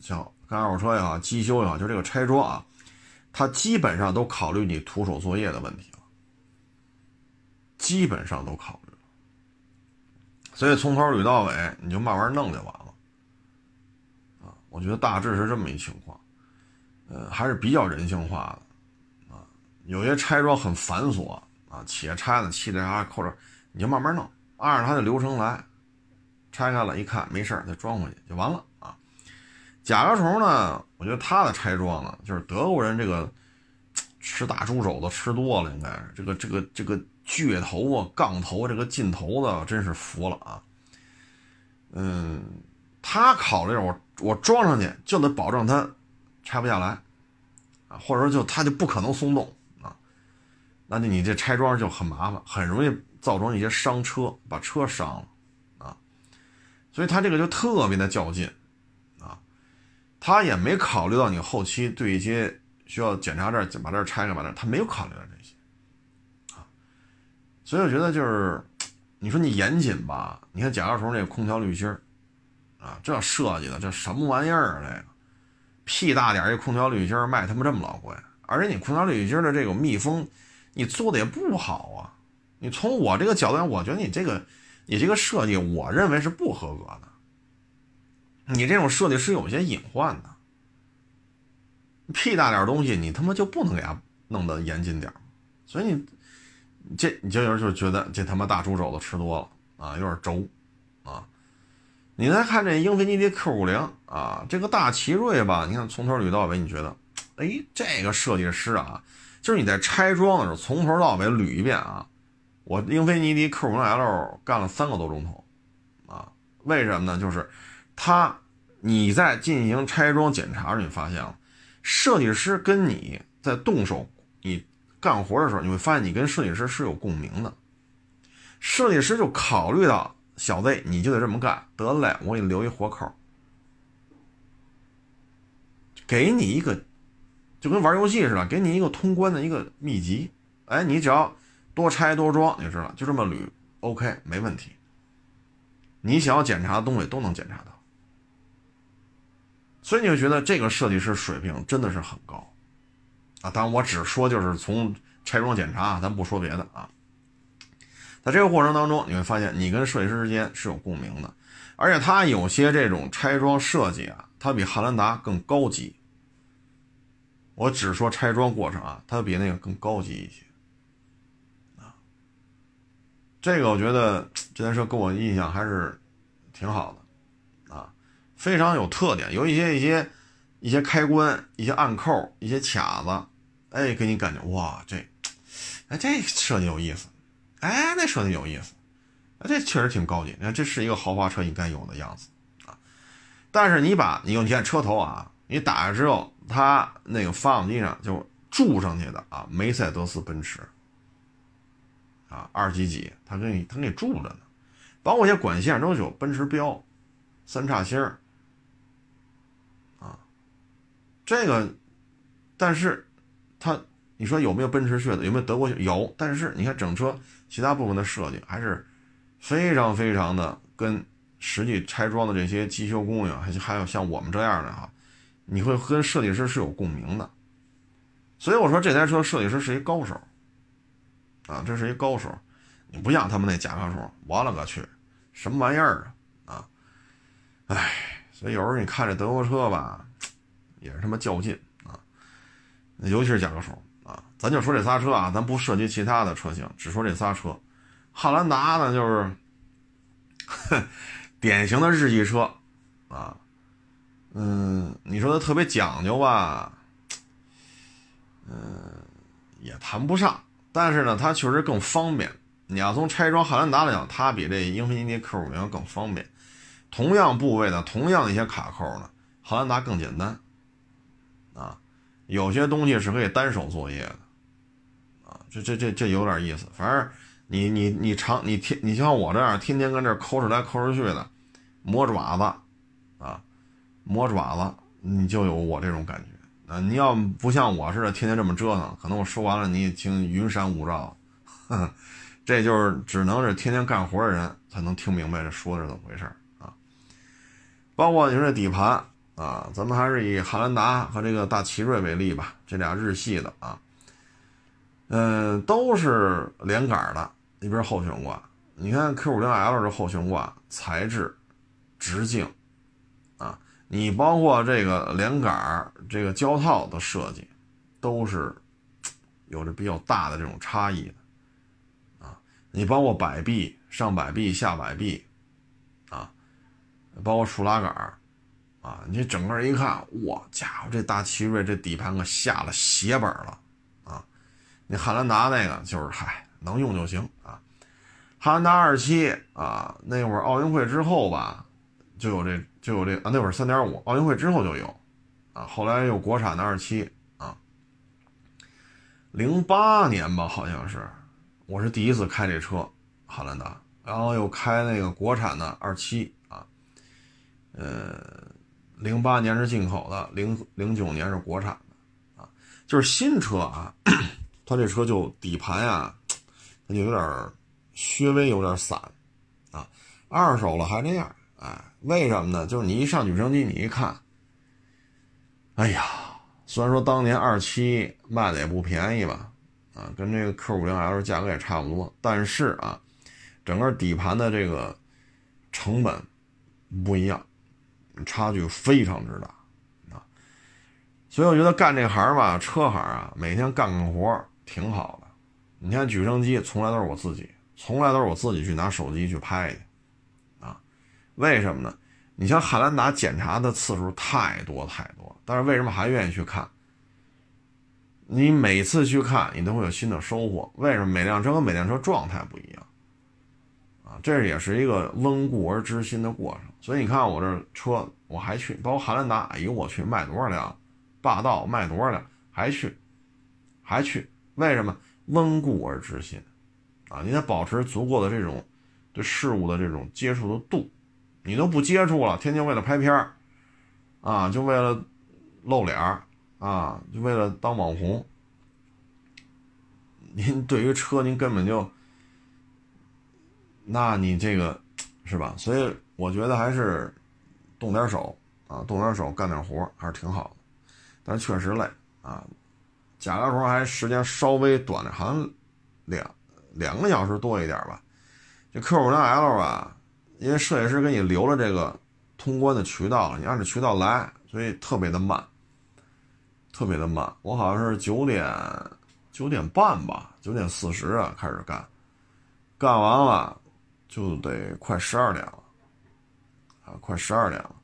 像干二手车也好，机修也好，就这个拆装啊，他基本上都考虑你徒手作业的问题了，基本上都考虑了。所以从头捋到尾，你就慢慢弄就完了。啊，我觉得大致是这么一情况，呃，还是比较人性化的啊。有些拆装很繁琐啊，且拆呢，气的啊扣着，你就慢慢弄，按照它的流程来，拆开了，一看没事再装回去就完了啊。甲壳虫呢？我觉得它的拆装呢，就是德国人这个吃大猪肘子吃多了，应该是这个这个这个倔头啊、杠头这个劲头子，真是服了啊。嗯，他考虑我我装上去就得保证它拆不下来啊，或者说就它就不可能松动啊，那你你这拆装就很麻烦，很容易造成一些伤车，把车伤了啊。所以他这个就特别的较劲啊。他也没考虑到你后期对一些需要检查这儿，把这儿拆开，把这儿他没有考虑到这些，啊，所以我觉得就是，你说你严谨吧？你看甲壳虫这个空调滤芯儿，啊，这设计的这什么玩意儿啊？这个屁大点一空调滤芯儿卖他妈这么老贵，而且你空调滤芯的这种密封，你做的也不好啊。你从我这个角度上，我觉得你这个你这个设计，我认为是不合格的。你这种设计是有些隐患的，屁大点东西，你他妈就不能给它弄得严谨点所以你这你就有人就觉得这他妈大猪肘子吃多了啊，有点轴啊。你再看这英菲尼迪 Q 五零啊，这个大奇瑞吧，你看从头捋到尾，你觉得，哎，这个设计师啊，就是你在拆装的时候，从头到尾捋一遍啊。我英菲尼迪 Q 五零 L 干了三个多钟头，啊，为什么呢？就是他你在进行拆装检查时，你发现了设计师跟你在动手你干活的时候，你会发现你跟设计师是有共鸣的。设计师就考虑到小 Z，你就得这么干，得嘞，我给你留一活口，给你一个，就跟玩游戏似的，给你一个通关的一个秘籍。哎，你只要。多拆多装，你知道，就这么捋，OK，没问题。你想要检查的东西都能检查到，所以你会觉得这个设计师水平真的是很高啊！当然，我只说就是从拆装检查，咱不说别的啊。在这个过程当中，你会发现你跟设计师之间是有共鸣的，而且他有些这种拆装设计啊，它比汉兰达更高级。我只说拆装过程啊，它比那个更高级一些。啊这个我觉得这台车给我印象还是挺好的，啊，非常有特点，有一些一些一些开关、一些暗扣、一些卡子，哎，给你感觉哇，这，哎，这设计有意思，哎，那设计有意思，哎，这确实挺高级。你看，这是一个豪华车应该有的样子啊。但是你把你用你看车头啊，你打开之后，他那个发动机上就注上去的啊，梅赛德斯奔驰。啊，二几几，他给你，他给你住着呢，包括一些管线都有奔驰标，三叉星，啊，这个，但是，他，你说有没有奔驰血的，有没有德国血？有，但是你看整车其他部分的设计还是非常非常的跟实际拆装的这些机修工呀，还还有像我们这样的哈，你会跟设计师是有共鸣的，所以我说这台车设计师是一高手。啊，这是一高手，你不像他们那甲壳虫，我勒个去，什么玩意儿啊？啊，哎，所以有时候你看这德国车吧，也是他妈较劲啊，尤其是甲壳虫啊。咱就说这仨车啊，咱不涉及其他的车型，只说这仨车。汉兰达呢，就是 典型的日系车啊，嗯，你说它特别讲究吧，嗯，也谈不上。但是呢，它确实更方便。你要从拆装汉兰达来讲，它比这英菲尼迪 Q 五零更方便。同样部位的，同样一些卡扣呢，汉兰达更简单。啊，有些东西是可以单手作业的。啊，这这这这有点意思。反正你你你常你天你像我这样天天跟这抠出来抠出去的，磨爪子，磨爪子，你就有我这种感觉。啊，你要不像我似的天天这么折腾，可能我说完了你也听云山雾罩，这就是只能是天天干活的人才能听明白这说的是怎么回事啊。包括你说这底盘啊，咱们还是以汉兰达和这个大奇瑞为例吧，这俩日系的啊，嗯，都是连杆的，一边后悬挂。你看 Q50L 这后悬挂材质直径。你包括这个连杆这个胶套的设计，都是有着比较大的这种差异的啊。你包括摆臂上摆臂下摆臂啊，包括竖拉杆啊，你整个一看，哇家伙，这大奇瑞这底盘可下了血本了啊！你汉兰达那个就是嗨，能用就行啊。汉兰达二七啊，那会儿奥运会之后吧，就有这。就有这啊，那会儿三点五，奥运会之后就有，啊，后来有国产的二七啊，零八年吧，好像是，我是第一次开这车，汉兰达，然后又开那个国产的二七啊，呃，零八年是进口的，零零九年是国产的，啊，就是新车啊，它这车就底盘呀，它就有点稍微有点散，啊，二手了还这样。哎，为什么呢？就是你一上举升机，你一看，哎呀，虽然说当年二七卖的也不便宜吧，啊，跟这个 Q 五零 L 价格也差不多，但是啊，整个底盘的这个成本不一样，差距非常之大啊。所以我觉得干这行吧，车行啊，每天干干活挺好的。你看举升机，从来都是我自己，从来都是我自己去拿手机去拍去。为什么呢？你像汉兰达检查的次数太多太多，但是为什么还愿意去看？你每次去看，你都会有新的收获。为什么？每辆车和每辆车状态不一样，啊，这也是一个温故而知新的过程。所以你看我这车，我还去，包括汉兰达，哎呦我去，卖多少辆？霸道卖多少辆？还去，还去？为什么？温故而知新，啊，你得保持足够的这种对事物的这种接触的度。你都不接触了，天天为了拍片儿，啊，就为了露脸儿。啊，就为了当网红，您对于车您根本就，那你这个是吧？所以我觉得还是动点手啊，动点手干点活还是挺好的，但是确实累啊，加个活还时间稍微短点，好像两两个小时多一点吧。这 Q 五零 L 吧，因为设计师给你留了这个通关的渠道，你按照渠道来，所以特别的慢。特别的慢，我好像是九点九点半吧，九点四十啊开始干，干完了就得快十二点了，啊，快十二点了，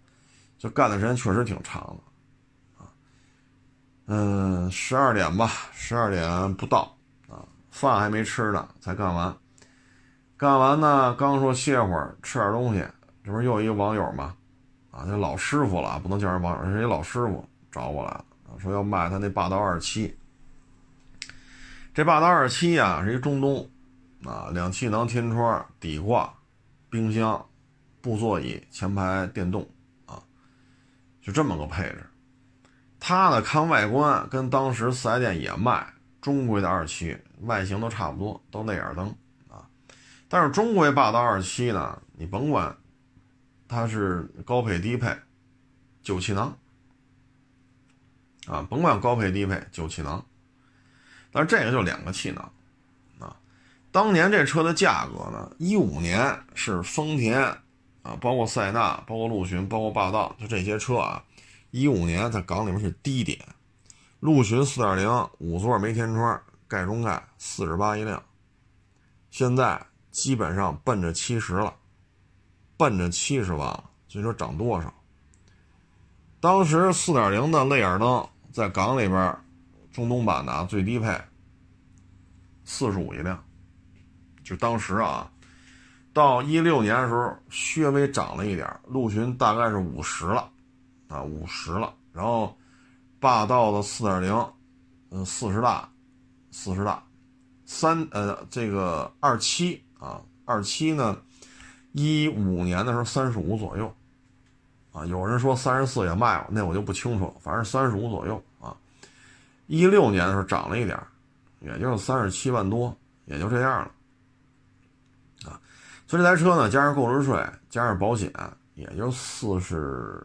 就干的时间确实挺长的，啊，嗯，十二点吧，十二点不到啊，饭还没吃呢，才干完，干完呢，刚说歇会儿吃点东西，这不是又一个网友吗？啊，这老师傅了，不能叫人网友，是一老师傅找我来了。说要卖他那霸道二七，这霸道二七呀是一中东，啊，两气囊天窗底挂，冰箱，布座椅，前排电动，啊，就这么个配置。它呢看外观跟当时四 S 店也卖中规的二七，外形都差不多，都内眼灯。但是中规霸道二七呢，你甭管它是高配低配，九气囊。啊，甭管高配低配，九气囊，但是这个就两个气囊，啊，当年这车的价格呢，一五年是丰田，啊，包括塞纳，包括陆巡，包括霸道，就这些车啊，一五年在港里面是低点，陆巡四点零五座没天窗，盖中盖，四十八一辆，现在基本上奔着七十了，奔着七十万了，所以说涨多少？当时四点零的泪眼灯。在港里边，中东版的最低配，四十五一辆，就当时啊，到一六年的时候，略微涨了一点，陆巡大概是五十了，啊五十了，然后霸道的四点零，嗯四十大，四十大，三呃这个二七啊二七呢，一五年的时候三十五左右。啊，有人说三十四也卖了，那我就不清楚了。反正三十五左右啊。一六年的时候涨了一点，也就是三十七万多，也就这样了。啊，所以这台车呢，加上购置税，加上保险，也就四十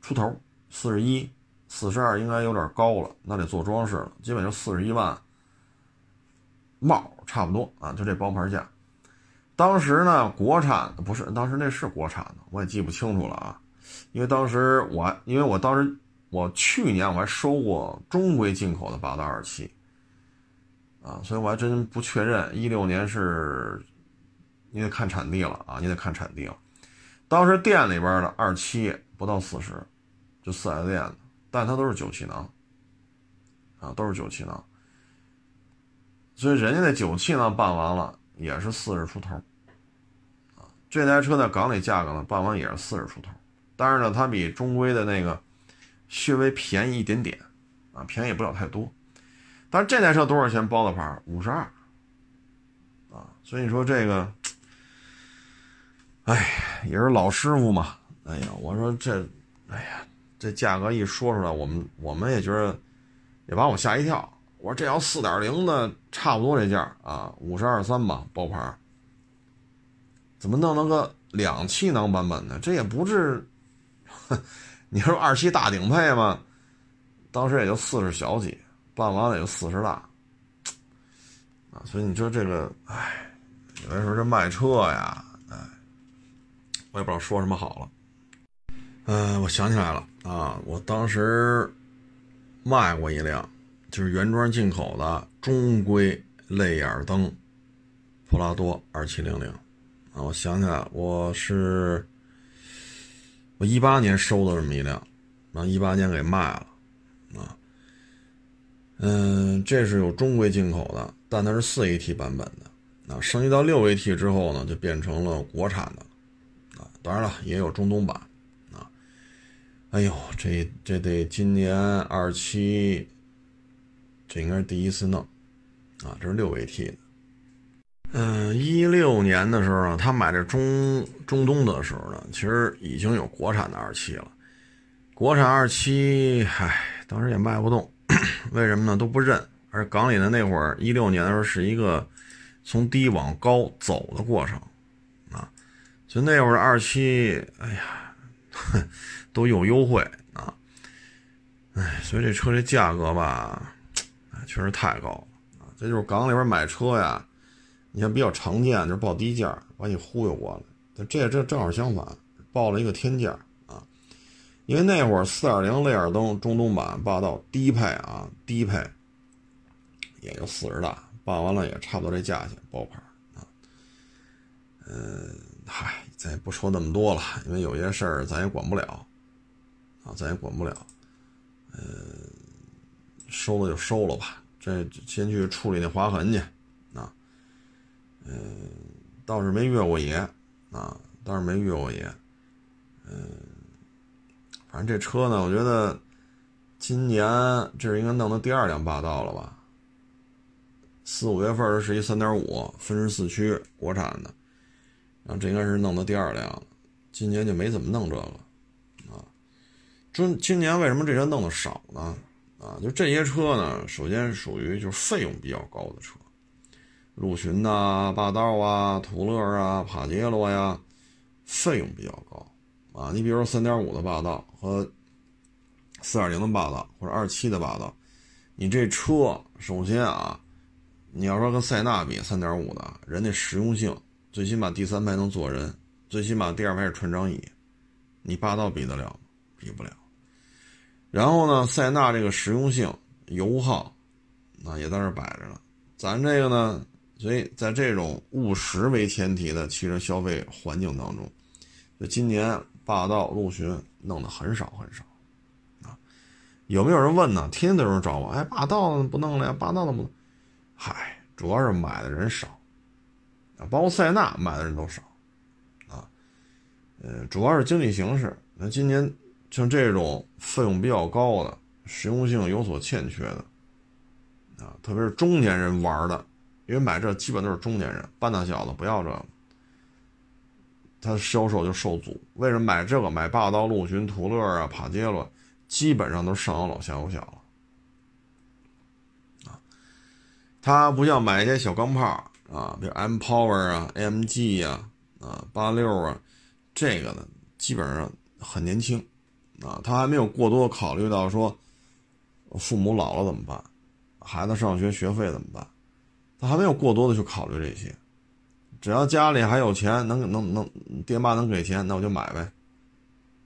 出头，四十一、四十二应该有点高了，那得做装饰了，基本就四十一万帽差不多啊，就这包牌价。当时呢，国产不是，当时那是国产的，我也记不清楚了啊。因为当时我，因为我当时我去年我还收过中规进口的霸道二七，啊，所以我还真不确认一六年是，你得看产地了啊，你得看产地了。当时店里边的二七不到四十，就四 S 店的，但它都是九气囊，啊，都是九气囊，所以人家那九气囊办完了也是四十出头，这台车在港里价格呢办完也是四十出头。但是呢，它比中规的那个稍微便宜一点点，啊，便宜不了太多。但是这台车多少钱包的牌？五十二，啊，所以说这个，哎，也是老师傅嘛。哎呀，我说这，哎呀，这价格一说出来，我们我们也觉得也把我吓一跳。我说这要四点零的，差不多这价啊，五十二三吧，包牌，怎么弄了个两气囊版本的？这也不是。你说二七大顶配吗？当时也就四十小几，办完了也就四十大，啊，所以你说这个，哎，有的时候这卖车呀，哎，我也不知道说什么好了。嗯，我想起来了啊，我当时卖过一辆，就是原装进口的中规泪眼灯，普拉多二七零零，我想起来，我是。我一八年收的这么一辆，然后一八年给卖了，啊，嗯，这是有中规进口的，但它是四 AT 版本的，啊，升级到六 AT 之后呢，就变成了国产的，啊，当然了，也有中东版，啊，哎呦，这这得今年二七，这应该是第一次弄，啊，这是六 AT 的。嗯，一六年的时候呢，他买这中中东的时候呢，其实已经有国产的二七了。国产二七，唉，当时也卖不动，为什么呢？都不认。而港里的那会儿，一六年的时候是一个从低往高走的过程啊，就那会儿二七，哎呀，都有优惠啊，唉，所以这车这价格吧，确实太高了啊。这就是港里边买车呀。你看比较常见就是报低价把你忽悠过来，这这正好相反，报了一个天价啊！因为那会儿四点零雷尔登中东版霸道低配啊，低配也就四十大，报完了也差不多这价钱，包牌啊。嗯，嗨，咱也不说那么多了，因为有些事儿咱也管不了啊，咱也管不了。嗯，收了就收了吧，这先去处理那划痕去。嗯，倒是没越过野，啊，倒是没越过野，嗯，反正这车呢，我觉得今年这是应该弄的第二辆霸道了吧？四五月份是一三点五分时四驱国产的，然后这应该是弄的第二辆了，今年就没怎么弄这个，啊，今今年为什么这车弄的少呢？啊，就这些车呢，首先属于就是费用比较高的车。陆巡呐，霸道啊，途乐啊，帕杰罗呀，费用比较高啊。你比如说三点五的霸道和四点零的霸道，或者二七的霸道，你这车首先啊，你要说跟塞纳比，三点五的人家实用性，最起码第三排能坐人，最起码第二排是穿张椅，你霸道比得了吗？比不了。然后呢，塞纳这个实用性、油耗，那也在那摆着呢。咱这个呢？所以在这种务实为前提的汽车消费环境当中，就今年霸道、陆巡弄得很少很少，啊，有没有人问呢？天天都有人找我，哎，霸道不弄了呀？霸道怎么？嗨，主要是买的人少，啊，包括塞纳买的人都少，啊，呃，主要是经济形势。那今年像这种费用比较高的、实用性有所欠缺的，啊，特别是中年人玩的。因为买这基本都是中年人，半大小子不要这个，他销售就受阻。为什么买这个？买霸道、陆巡、途乐啊、帕杰罗，基本上都是上有老下有小了。啊，他不像买一些小钢炮啊，比如 M Power 啊、AMG 呀、啊八六啊，这个呢基本上很年轻，啊，他还没有过多考虑到说父母老了怎么办，孩子上学学费怎么办。他还没有过多的去考虑这些，只要家里还有钱，能能能，爹妈能给钱，那我就买呗。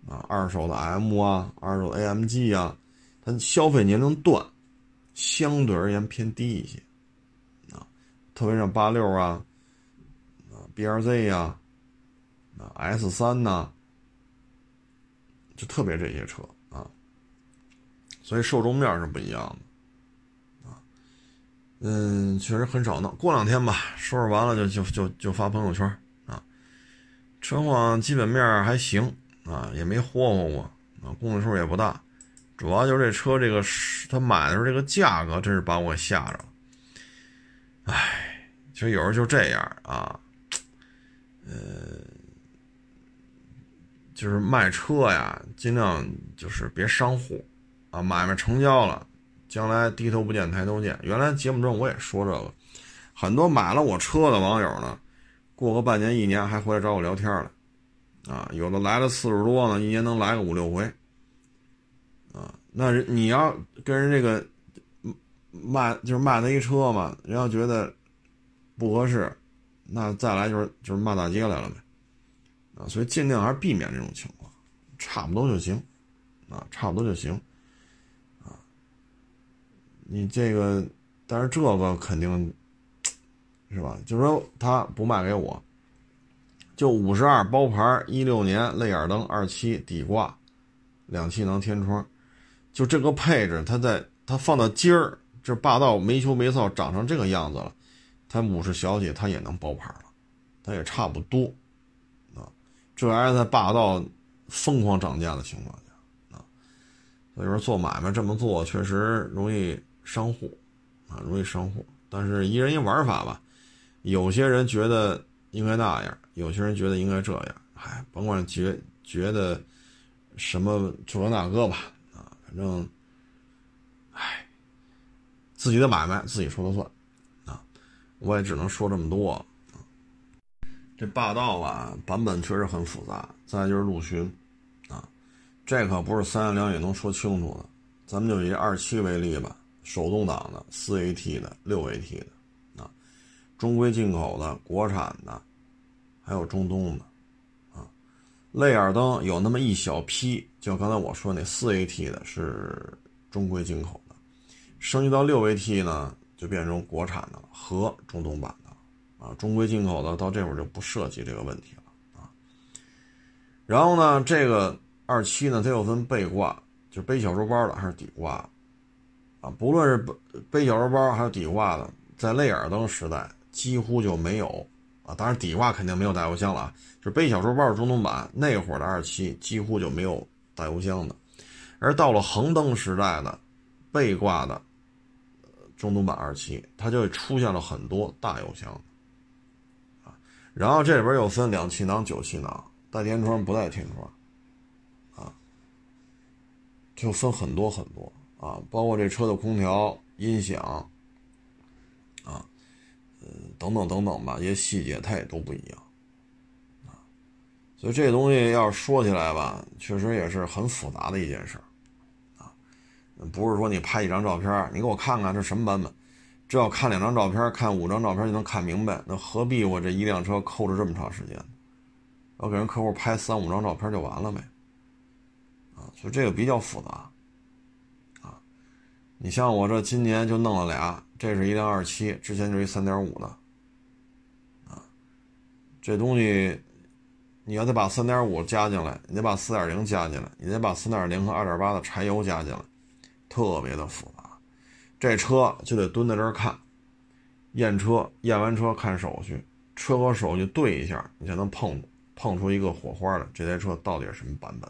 啊，二手的 M 啊，二手 AMG 啊，它消费年龄段相对而言偏低一些，啊，特别像八六啊，啊 BRZ 呀，啊 S 三呐，就特别这些车啊，所以受众面是不一样的。嗯，确实很少弄。过两天吧，收拾完了就就就就发朋友圈啊。车况基本面还行啊，也没霍霍过啊，公里数也不大。主要就是这车这个他买的时候这个价格真是把我吓着了。唉，其实有时候就这样啊，呃，就是卖车呀，尽量就是别伤户啊，买卖成交了。将来低头不见抬头见。原来节目中我也说这个，很多买了我车的网友呢，过个半年一年还回来找我聊天了，啊，有的来了次数多呢，一年能来个五六回，啊，那你要跟人这个卖就是卖那一车嘛，人要觉得不合适，那再来就是就是骂大街来了呗，啊，所以尽量还是避免这种情况，差不多就行，啊，差不多就行。你这个，但是这个肯定是吧？就是说他不卖给我，就五十二包牌，一六年泪眼灯二七底挂，两气囊天窗，就这个配置，它在它放到今儿，这霸道没羞没臊长成这个样子了，它五十小姐它也能包牌了，它也差不多啊。这玩意儿在霸道疯狂涨价的情况下啊，所以说做买卖这么做确实容易伤户啊，容易伤户。但是一人一玩法吧，有些人觉得应该那样，有些人觉得应该这样，哎，甭管觉觉得什么这那个吧，啊，反正，唉，自己的买卖自己说了算，啊，我也只能说这么多。这霸道吧，版本确实很复杂，再就是陆巡，啊，这可不是三言两语能说清楚的，咱们就以二七为例吧。手动挡的、四 AT 的、六 AT 的，啊，中规进口的、国产的，还有中东的，啊，泪眼灯有那么一小批，就刚才我说那四 AT 的是中规进口的，升级到六 AT 呢，就变成国产的和中东版的，啊，中规进口的到这会儿就不涉及这个问题了，啊，然后呢，这个二七呢，它又分背挂，就背小书包的还是底挂。啊，不论是背背小书包还是底挂的，在泪眼灯时代几乎就没有啊。当然底挂肯定没有大油箱了啊，就是背小书包的中东版那会儿的二七几乎就没有大油箱的。而到了恒灯时代的背挂的中东版二七，它就出现了很多大油箱啊。然后这里边又分两气囊、九气囊，带天窗不带天窗啊，就分很多很多。啊，包括这车的空调、音响，啊，呃，等等等等吧，一些细节它也都不一样，啊，所以这东西要是说起来吧，确实也是很复杂的一件事儿，啊，不是说你拍一张照片，你给我看看这什么版本，这要看两张照片，看五张照片就能看明白，那何必我这一辆车扣着这么长时间？我给人客户拍三五张照片就完了呗，啊，所以这个比较复杂。你像我这今年就弄了俩，这是一辆二七，之前就是一三点五的，啊，这东西你要得把三点五加进来，你得把四点零加进来，你得把四点零和二点八的柴油加进来，特别的复杂。这车就得蹲在这儿看，验车，验完车看手续，车和手续对一下，你才能碰碰出一个火花来。这台车到底是什么版本？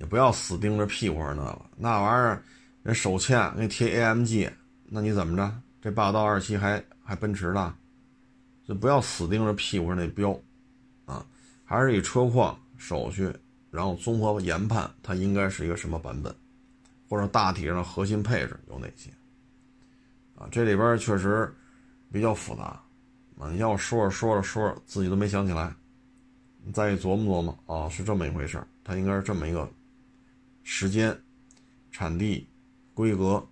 你不要死盯着屁股上那个，那玩意儿人手欠给你贴 AMG，那你怎么着？这霸道二七还还奔驰的，就不要死盯着屁股上那标，啊，还是以车况、手续，然后综合研判它应该是一个什么版本，或者大体上核心配置有哪些，啊，这里边确实比较复杂，啊，你要说着说着说着自己都没想起来，你再一琢磨琢磨，啊，是这么一回事它应该是这么一个。时间、产地、规格，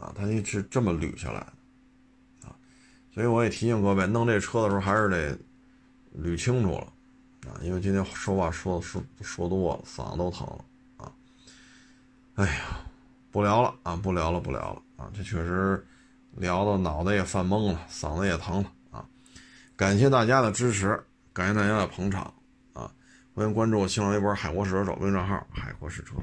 啊，它就是这么捋下来的，啊，所以我也提醒各位，弄这车的时候还是得捋清楚了，啊，因为今天说话说说说多了，嗓子都疼了，啊，哎呀，不聊了啊，不聊了，不聊了，啊，这确实聊的脑袋也犯懵了，嗓子也疼了，啊，感谢大家的支持，感谢大家的捧场。欢迎关注我新浪微博“海阔试车手”微信账号“海阔试车”。